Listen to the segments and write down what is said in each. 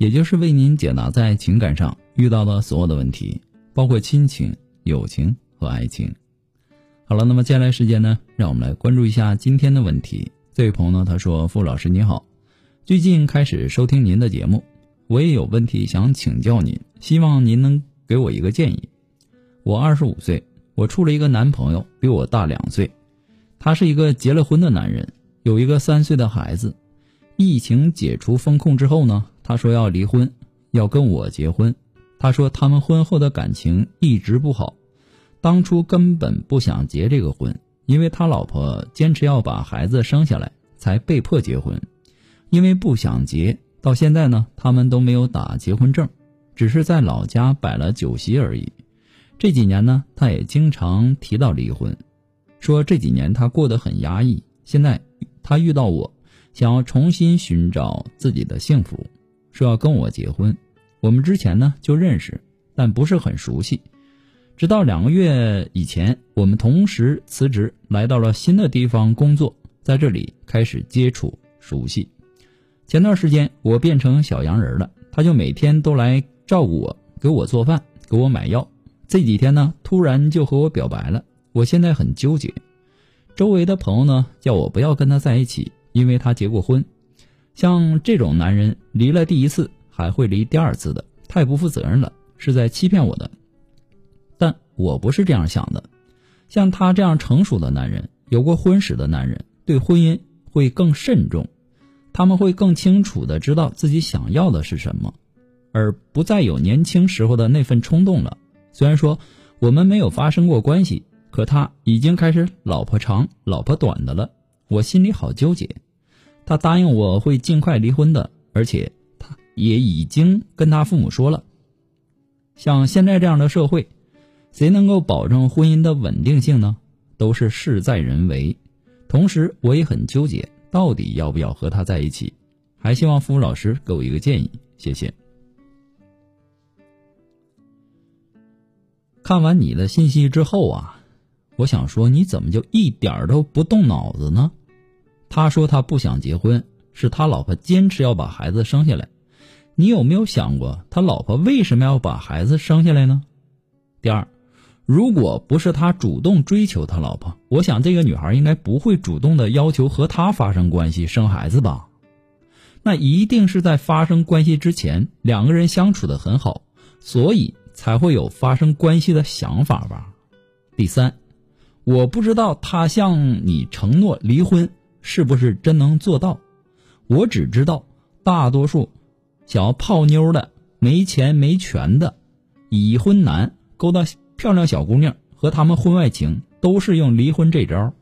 也就是为您解答在情感上遇到的所有的问题，包括亲情、友情和爱情。好了，那么接下来时间呢，让我们来关注一下今天的问题。这位朋友呢，他说：“傅老师你好，最近开始收听您的节目，我也有问题想请教您，希望您能给我一个建议。我二十五岁，我处了一个男朋友，比我大两岁。”他是一个结了婚的男人，有一个三岁的孩子。疫情解除封控之后呢，他说要离婚，要跟我结婚。他说他们婚后的感情一直不好，当初根本不想结这个婚，因为他老婆坚持要把孩子生下来，才被迫结婚。因为不想结，到现在呢，他们都没有打结婚证，只是在老家摆了酒席而已。这几年呢，他也经常提到离婚。说这几年他过得很压抑，现在他遇到我，想要重新寻找自己的幸福，说要跟我结婚。我们之前呢就认识，但不是很熟悉。直到两个月以前，我们同时辞职来到了新的地方工作，在这里开始接触熟悉。前段时间我变成小洋人了，他就每天都来照顾我，给我做饭，给我买药。这几天呢，突然就和我表白了。我现在很纠结，周围的朋友呢叫我不要跟他在一起，因为他结过婚。像这种男人，离了第一次还会离第二次的，太不负责任了，是在欺骗我的。但我不是这样想的，像他这样成熟的男人，有过婚史的男人，对婚姻会更慎重，他们会更清楚的知道自己想要的是什么，而不再有年轻时候的那份冲动了。虽然说我们没有发生过关系。可他已经开始老婆长老婆短的了，我心里好纠结。他答应我会尽快离婚的，而且他也已经跟他父母说了。像现在这样的社会，谁能够保证婚姻的稳定性呢？都是事在人为。同时，我也很纠结，到底要不要和他在一起？还希望付老师给我一个建议，谢谢。看完你的信息之后啊。我想说，你怎么就一点都不动脑子呢？他说他不想结婚，是他老婆坚持要把孩子生下来。你有没有想过，他老婆为什么要把孩子生下来呢？第二，如果不是他主动追求他老婆，我想这个女孩应该不会主动的要求和他发生关系、生孩子吧？那一定是在发生关系之前，两个人相处的很好，所以才会有发生关系的想法吧？第三。我不知道他向你承诺离婚是不是真能做到，我只知道大多数想要泡妞的、没钱没权的已婚男勾搭漂亮小姑娘和他们婚外情，都是用离婚这招。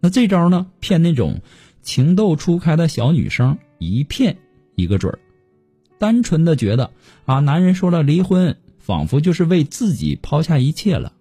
那这招呢，骗那种情窦初开的小女生一骗一个准儿，单纯的觉得啊，男人说了离婚，仿佛就是为自己抛下一切了。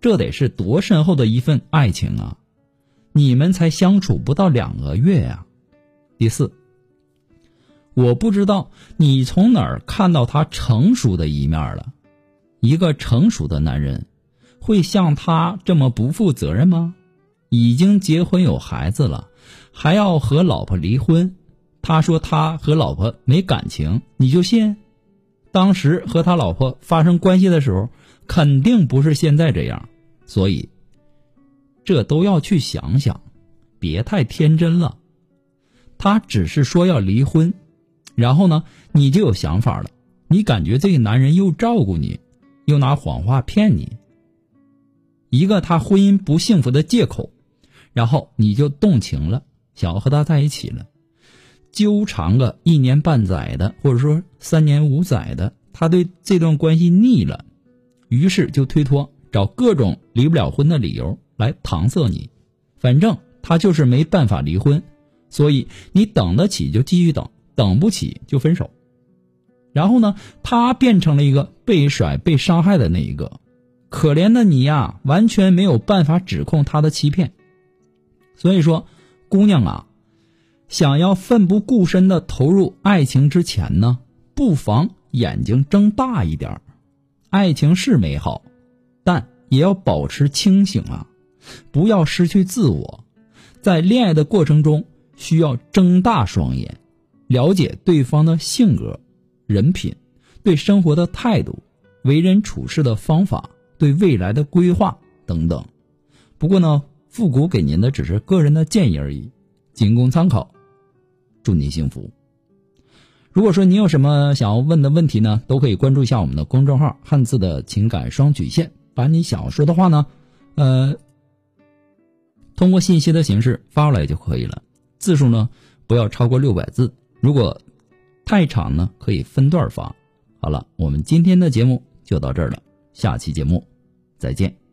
这得是多深厚的一份爱情啊！你们才相处不到两个月呀。第四，我不知道你从哪儿看到他成熟的一面了。一个成熟的男人会像他这么不负责任吗？已经结婚有孩子了，还要和老婆离婚？他说他和老婆没感情，你就信？当时和他老婆发生关系的时候。肯定不是现在这样，所以这都要去想想，别太天真了。他只是说要离婚，然后呢，你就有想法了。你感觉这个男人又照顾你，又拿谎话骗你，一个他婚姻不幸福的借口，然后你就动情了，想要和他在一起了，纠缠个一年半载的，或者说三年五载的，他对这段关系腻了。于是就推脱，找各种离不了婚的理由来搪塞你。反正他就是没办法离婚，所以你等得起就继续等，等不起就分手。然后呢，他变成了一个被甩、被伤害的那一个。可怜的你呀，完全没有办法指控他的欺骗。所以说，姑娘啊，想要奋不顾身的投入爱情之前呢，不妨眼睛睁大一点。爱情是美好，但也要保持清醒啊，不要失去自我。在恋爱的过程中，需要睁大双眼，了解对方的性格。人品，对生活的态度，为人处事的方法，对未来的规划等等。不过呢，复古给您的只是个人的建议而已，仅供参考。祝您幸福。如果说您有什么想要问的问题呢，都可以关注一下我们的公众号“汉字的情感双曲线”，把你想要说的话呢，呃，通过信息的形式发过来就可以了。字数呢，不要超过六百字。如果太长呢，可以分段发。好了，我们今天的节目就到这儿了，下期节目再见。